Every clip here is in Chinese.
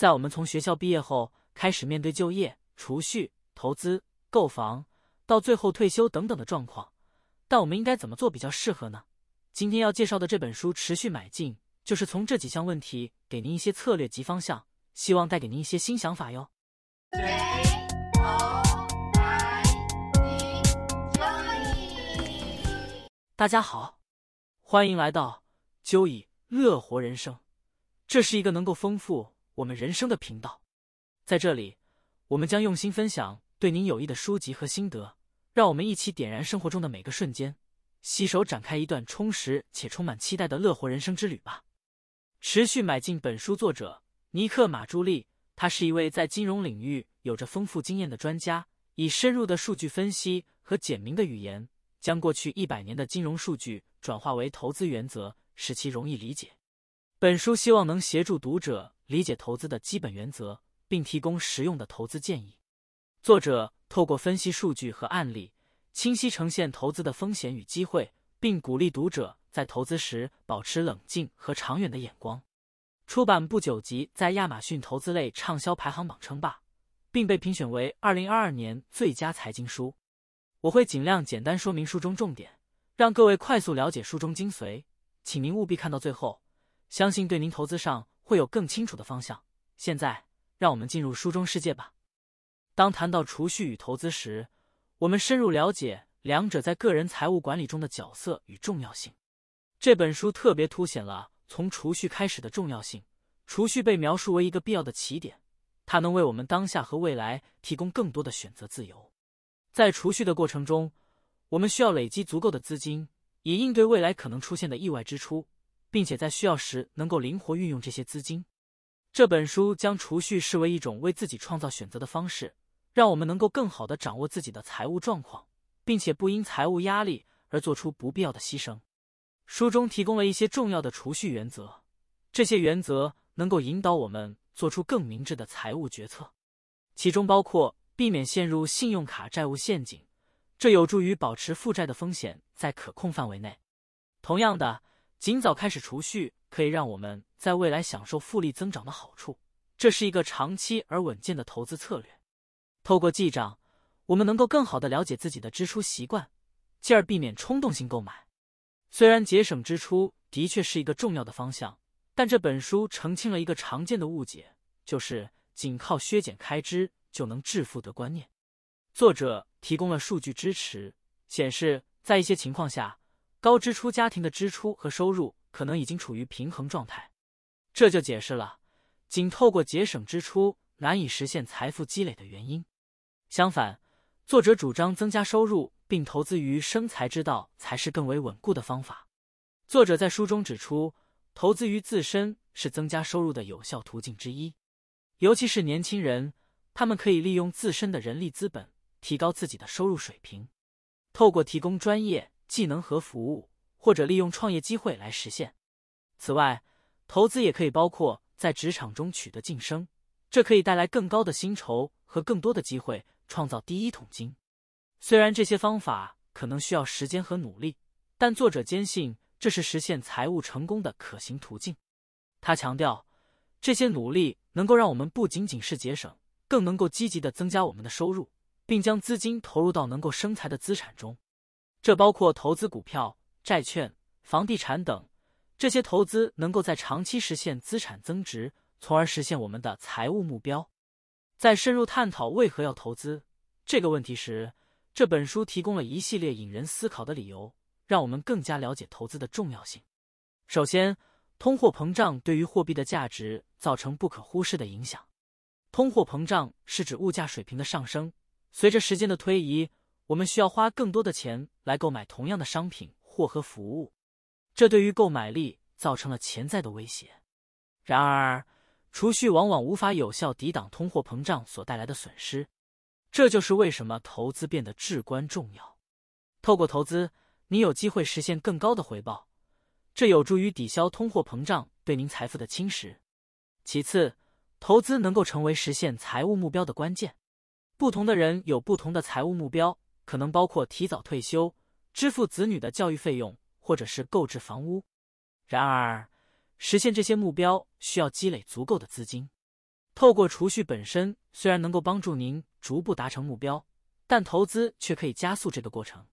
在我们从学校毕业后开始面对就业、储蓄、投资、购房，到最后退休等等的状况，但我们应该怎么做比较适合呢？今天要介绍的这本书《持续买进》，就是从这几项问题给您一些策略及方向，希望带给您一些新想法哟。大家好，欢迎来到九以乐活人生。这是一个能够丰富我们人生的频道，在这里，我们将用心分享对您有益的书籍和心得，让我们一起点燃生活中的每个瞬间，携手展开一段充实且充满期待的乐活人生之旅吧。持续买进本书作者尼克马朱利，他是一位在金融领域有着丰富经验的专家，以深入的数据分析和简明的语言。将过去一百年的金融数据转化为投资原则，使其容易理解。本书希望能协助读者理解投资的基本原则，并提供实用的投资建议。作者透过分析数据和案例，清晰呈现投资的风险与机会，并鼓励读者在投资时保持冷静和长远的眼光。出版不久即在亚马逊投资类畅销排行榜称霸，并被评选为二零二二年最佳财经书。我会尽量简单说明书中重点，让各位快速了解书中精髓，请您务必看到最后，相信对您投资上会有更清楚的方向。现在，让我们进入书中世界吧。当谈到储蓄与投资时，我们深入了解两者在个人财务管理中的角色与重要性。这本书特别凸显了从储蓄开始的重要性。储蓄被描述为一个必要的起点，它能为我们当下和未来提供更多的选择自由。在储蓄的过程中，我们需要累积足够的资金，以应对未来可能出现的意外支出，并且在需要时能够灵活运用这些资金。这本书将储蓄视为一种为自己创造选择的方式，让我们能够更好的掌握自己的财务状况，并且不因财务压力而做出不必要的牺牲。书中提供了一些重要的储蓄原则，这些原则能够引导我们做出更明智的财务决策，其中包括。避免陷入信用卡债务陷阱，这有助于保持负债的风险在可控范围内。同样的，尽早开始储蓄可以让我们在未来享受复利增长的好处，这是一个长期而稳健的投资策略。透过记账，我们能够更好的了解自己的支出习惯，进而避免冲动性购买。虽然节省支出的确是一个重要的方向，但这本书澄清了一个常见的误解，就是仅靠削减开支。就能致富的观念，作者提供了数据支持，显示在一些情况下，高支出家庭的支出和收入可能已经处于平衡状态，这就解释了仅透过节省支出难以实现财富积累的原因。相反，作者主张增加收入并投资于生财之道才是更为稳固的方法。作者在书中指出，投资于自身是增加收入的有效途径之一，尤其是年轻人。他们可以利用自身的人力资本提高自己的收入水平，透过提供专业技能和服务，或者利用创业机会来实现。此外，投资也可以包括在职场中取得晋升，这可以带来更高的薪酬和更多的机会，创造第一桶金。虽然这些方法可能需要时间和努力，但作者坚信这是实现财务成功的可行途径。他强调，这些努力能够让我们不仅仅是节省。更能够积极的增加我们的收入，并将资金投入到能够生财的资产中，这包括投资股票、债券、房地产等。这些投资能够在长期实现资产增值，从而实现我们的财务目标。在深入探讨为何要投资这个问题时，这本书提供了一系列引人思考的理由，让我们更加了解投资的重要性。首先，通货膨胀对于货币的价值造成不可忽视的影响。通货膨胀是指物价水平的上升。随着时间的推移，我们需要花更多的钱来购买同样的商品或和服务，这对于购买力造成了潜在的威胁。然而，储蓄往往无法有效抵挡通货膨胀所带来的损失。这就是为什么投资变得至关重要。透过投资，你有机会实现更高的回报，这有助于抵消通货膨胀对您财富的侵蚀。其次，投资能够成为实现财务目标的关键。不同的人有不同的财务目标，可能包括提早退休、支付子女的教育费用，或者是购置房屋。然而，实现这些目标需要积累足够的资金。透过储蓄本身虽然能够帮助您逐步达成目标，但投资却可以加速这个过程。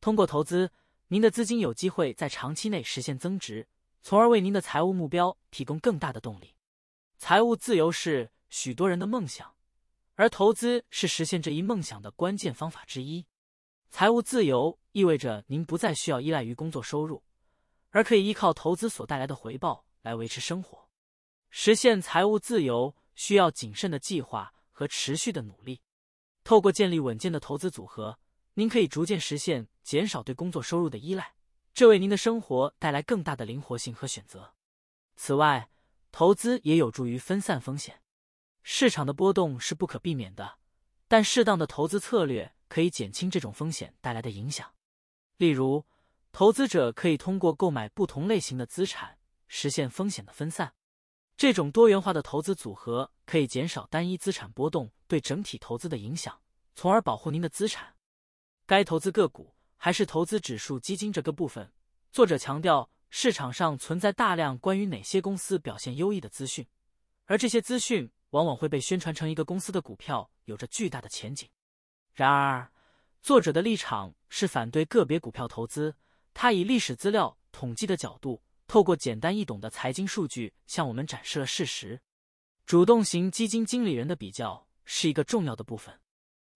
通过投资，您的资金有机会在长期内实现增值，从而为您的财务目标提供更大的动力。财务自由是许多人的梦想，而投资是实现这一梦想的关键方法之一。财务自由意味着您不再需要依赖于工作收入，而可以依靠投资所带来的回报来维持生活。实现财务自由需要谨慎的计划和持续的努力。透过建立稳健的投资组合，您可以逐渐实现减少对工作收入的依赖，这为您的生活带来更大的灵活性和选择。此外，投资也有助于分散风险。市场的波动是不可避免的，但适当的投资策略可以减轻这种风险带来的影响。例如，投资者可以通过购买不同类型的资产实现风险的分散。这种多元化的投资组合可以减少单一资产波动对整体投资的影响，从而保护您的资产。该投资个股还是投资指数基金这个部分，作者强调。市场上存在大量关于哪些公司表现优异的资讯，而这些资讯往往会被宣传成一个公司的股票有着巨大的前景。然而，作者的立场是反对个别股票投资。他以历史资料统计的角度，透过简单易懂的财经数据向我们展示了事实。主动型基金经理人的比较是一个重要的部分。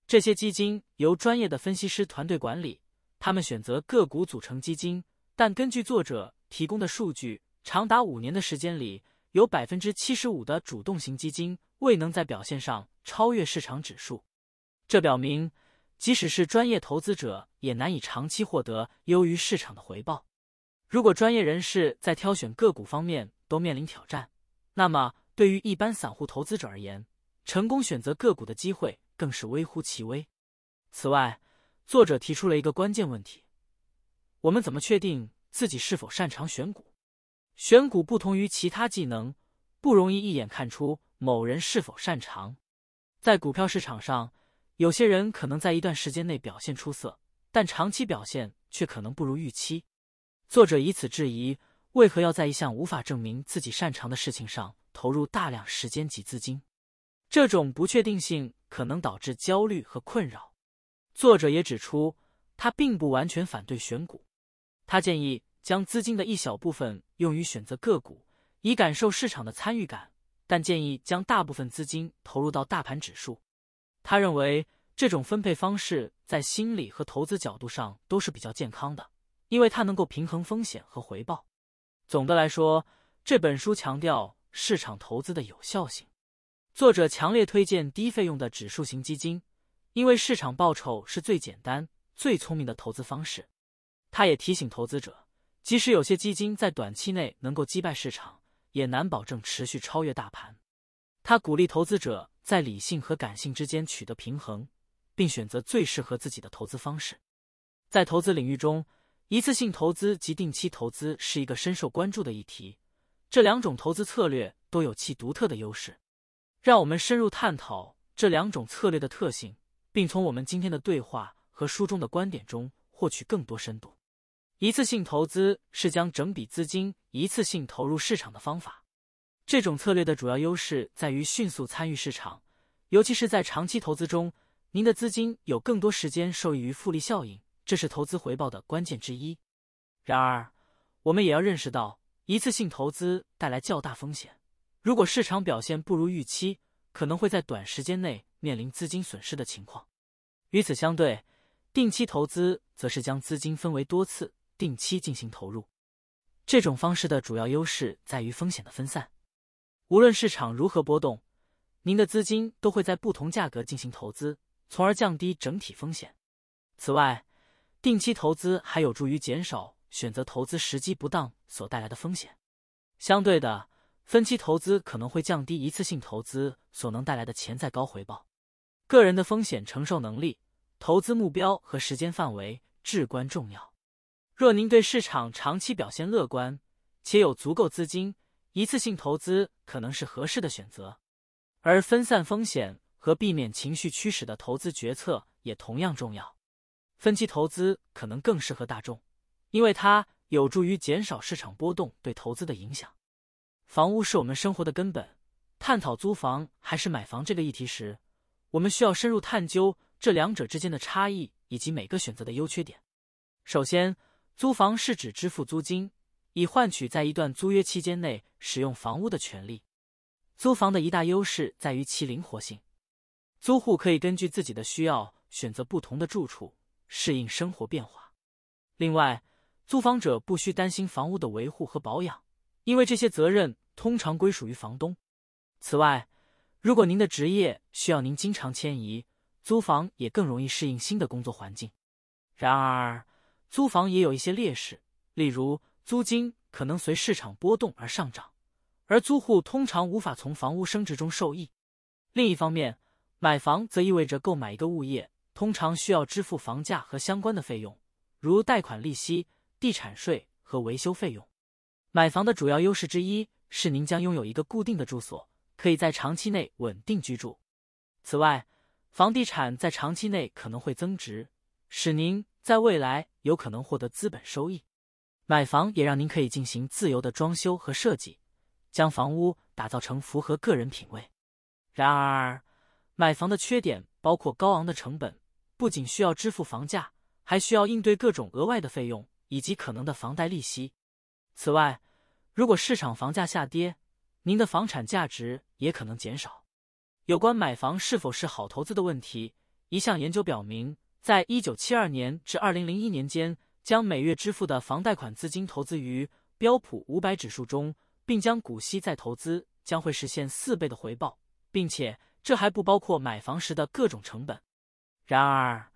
这些基金由专业的分析师团队管理，他们选择个股组成基金，但根据作者。提供的数据，长达五年的时间里，有百分之七十五的主动型基金未能在表现上超越市场指数。这表明，即使是专业投资者也难以长期获得优于市场的回报。如果专业人士在挑选个股方面都面临挑战，那么对于一般散户投资者而言，成功选择个股的机会更是微乎其微。此外，作者提出了一个关键问题：我们怎么确定？自己是否擅长选股？选股不同于其他技能，不容易一眼看出某人是否擅长。在股票市场上，有些人可能在一段时间内表现出色，但长期表现却可能不如预期。作者以此质疑：为何要在一项无法证明自己擅长的事情上投入大量时间及资金？这种不确定性可能导致焦虑和困扰。作者也指出，他并不完全反对选股。他建议将资金的一小部分用于选择个股，以感受市场的参与感，但建议将大部分资金投入到大盘指数。他认为这种分配方式在心理和投资角度上都是比较健康的，因为它能够平衡风险和回报。总的来说，这本书强调市场投资的有效性。作者强烈推荐低费用的指数型基金，因为市场报酬是最简单、最聪明的投资方式。他也提醒投资者，即使有些基金在短期内能够击败市场，也难保证持续超越大盘。他鼓励投资者在理性和感性之间取得平衡，并选择最适合自己的投资方式。在投资领域中，一次性投资及定期投资是一个深受关注的议题。这两种投资策略都有其独特的优势。让我们深入探讨这两种策略的特性，并从我们今天的对话和书中的观点中获取更多深度。一次性投资是将整笔资金一次性投入市场的方法。这种策略的主要优势在于迅速参与市场，尤其是在长期投资中，您的资金有更多时间受益于复利效应，这是投资回报的关键之一。然而，我们也要认识到，一次性投资带来较大风险。如果市场表现不如预期，可能会在短时间内面临资金损失的情况。与此相对，定期投资则是将资金分为多次。定期进行投入，这种方式的主要优势在于风险的分散。无论市场如何波动，您的资金都会在不同价格进行投资，从而降低整体风险。此外，定期投资还有助于减少选择投资时机不当所带来的风险。相对的，分期投资可能会降低一次性投资所能带来的潜在高回报。个人的风险承受能力、投资目标和时间范围至关重要。若您对市场长期表现乐观，且有足够资金，一次性投资可能是合适的选择。而分散风险和避免情绪驱使的投资决策也同样重要。分期投资可能更适合大众，因为它有助于减少市场波动对投资的影响。房屋是我们生活的根本，探讨租房还是买房这个议题时，我们需要深入探究这两者之间的差异以及每个选择的优缺点。首先，租房是指支付租金，以换取在一段租约期间内使用房屋的权利。租房的一大优势在于其灵活性，租户可以根据自己的需要选择不同的住处，适应生活变化。另外，租房者不需担心房屋的维护和保养，因为这些责任通常归属于房东。此外，如果您的职业需要您经常迁移，租房也更容易适应新的工作环境。然而，租房也有一些劣势，例如租金可能随市场波动而上涨，而租户通常无法从房屋升值中受益。另一方面，买房则意味着购买一个物业，通常需要支付房价和相关的费用，如贷款利息。地产税和维修费用。买房的主要优势之一是您将拥有一个固定的住所，可以在长期内稳定居住。此外，房地产在长期内可能会增值，使您在未来有可能获得资本收益。买房也让您可以进行自由的装修和设计，将房屋打造成符合个人品味。然而，买房的缺点包括高昂的成本，不仅需要支付房价，还需要应对各种额外的费用。以及可能的房贷利息。此外，如果市场房价下跌，您的房产价值也可能减少。有关买房是否是好投资的问题，一项研究表明，在一九七二年至二零零一年间，将每月支付的房贷款资金投资于标普五百指数中，并将股息再投资，将会实现四倍的回报，并且这还不包括买房时的各种成本。然而，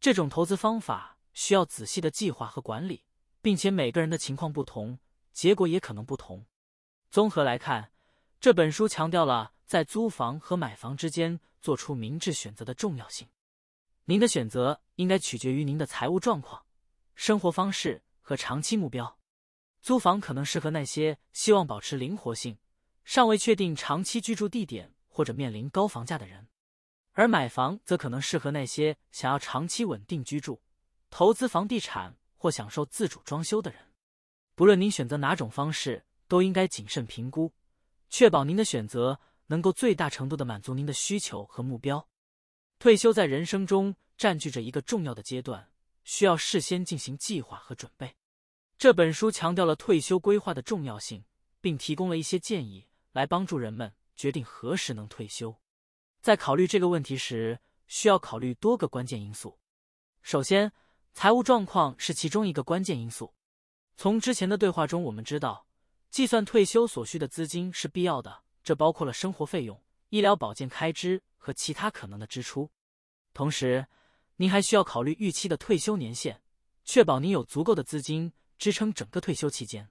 这种投资方法。需要仔细的计划和管理，并且每个人的情况不同，结果也可能不同。综合来看，这本书强调了在租房和买房之间做出明智选择的重要性。您的选择应该取决于您的财务状况、生活方式和长期目标。租房可能适合那些希望保持灵活性、尚未确定长期居住地点或者面临高房价的人，而买房则可能适合那些想要长期稳定居住。投资房地产或享受自主装修的人，不论您选择哪种方式，都应该谨慎评估，确保您的选择能够最大程度的满足您的需求和目标。退休在人生中占据着一个重要的阶段，需要事先进行计划和准备。这本书强调了退休规划的重要性，并提供了一些建议来帮助人们决定何时能退休。在考虑这个问题时，需要考虑多个关键因素。首先，财务状况是其中一个关键因素。从之前的对话中，我们知道，计算退休所需的资金是必要的，这包括了生活费用、医疗保健开支和其他可能的支出。同时，您还需要考虑预期的退休年限，确保您有足够的资金支撑整个退休期间。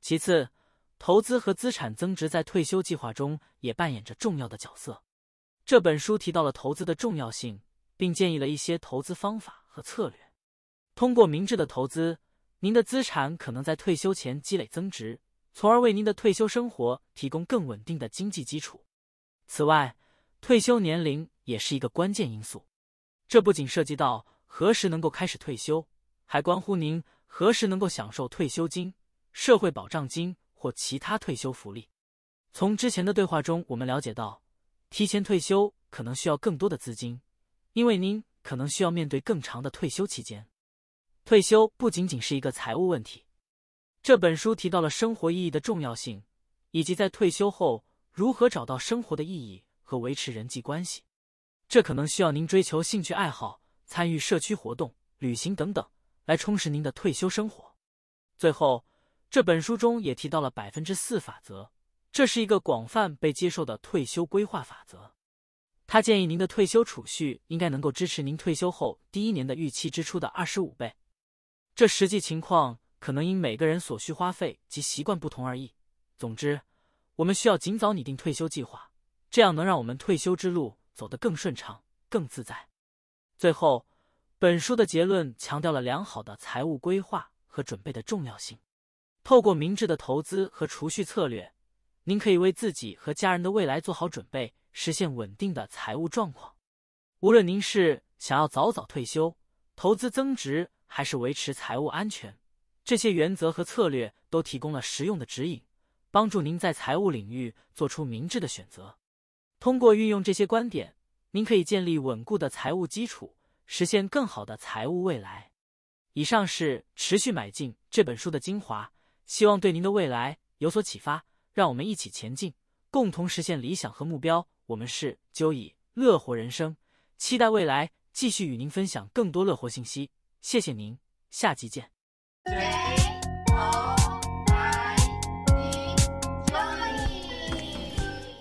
其次，投资和资产增值在退休计划中也扮演着重要的角色。这本书提到了投资的重要性，并建议了一些投资方法和策略。通过明智的投资，您的资产可能在退休前积累增值，从而为您的退休生活提供更稳定的经济基础。此外，退休年龄也是一个关键因素，这不仅涉及到何时能够开始退休，还关乎您何时能够享受退休金、社会保障金或其他退休福利。从之前的对话中，我们了解到，提前退休可能需要更多的资金，因为您可能需要面对更长的退休期间。退休不仅仅是一个财务问题，这本书提到了生活意义的重要性，以及在退休后如何找到生活的意义和维持人际关系。这可能需要您追求兴趣爱好、参与社区活动、旅行等等，来充实您的退休生活。最后，这本书中也提到了百分之四法则，这是一个广泛被接受的退休规划法则。他建议您的退休储蓄应该能够支持您退休后第一年的预期支出的二十五倍。这实际情况可能因每个人所需花费及习惯不同而异。总之，我们需要尽早拟定退休计划，这样能让我们退休之路走得更顺畅、更自在。最后，本书的结论强调了良好的财务规划和准备的重要性。透过明智的投资和储蓄策略，您可以为自己和家人的未来做好准备，实现稳定的财务状况。无论您是想要早早退休、投资增值，还是维持财务安全，这些原则和策略都提供了实用的指引，帮助您在财务领域做出明智的选择。通过运用这些观点，您可以建立稳固的财务基础，实现更好的财务未来。以上是《持续买进》这本书的精华，希望对您的未来有所启发。让我们一起前进，共同实现理想和目标。我们是九以乐活人生，期待未来继续与您分享更多乐活信息。谢谢您，下期见。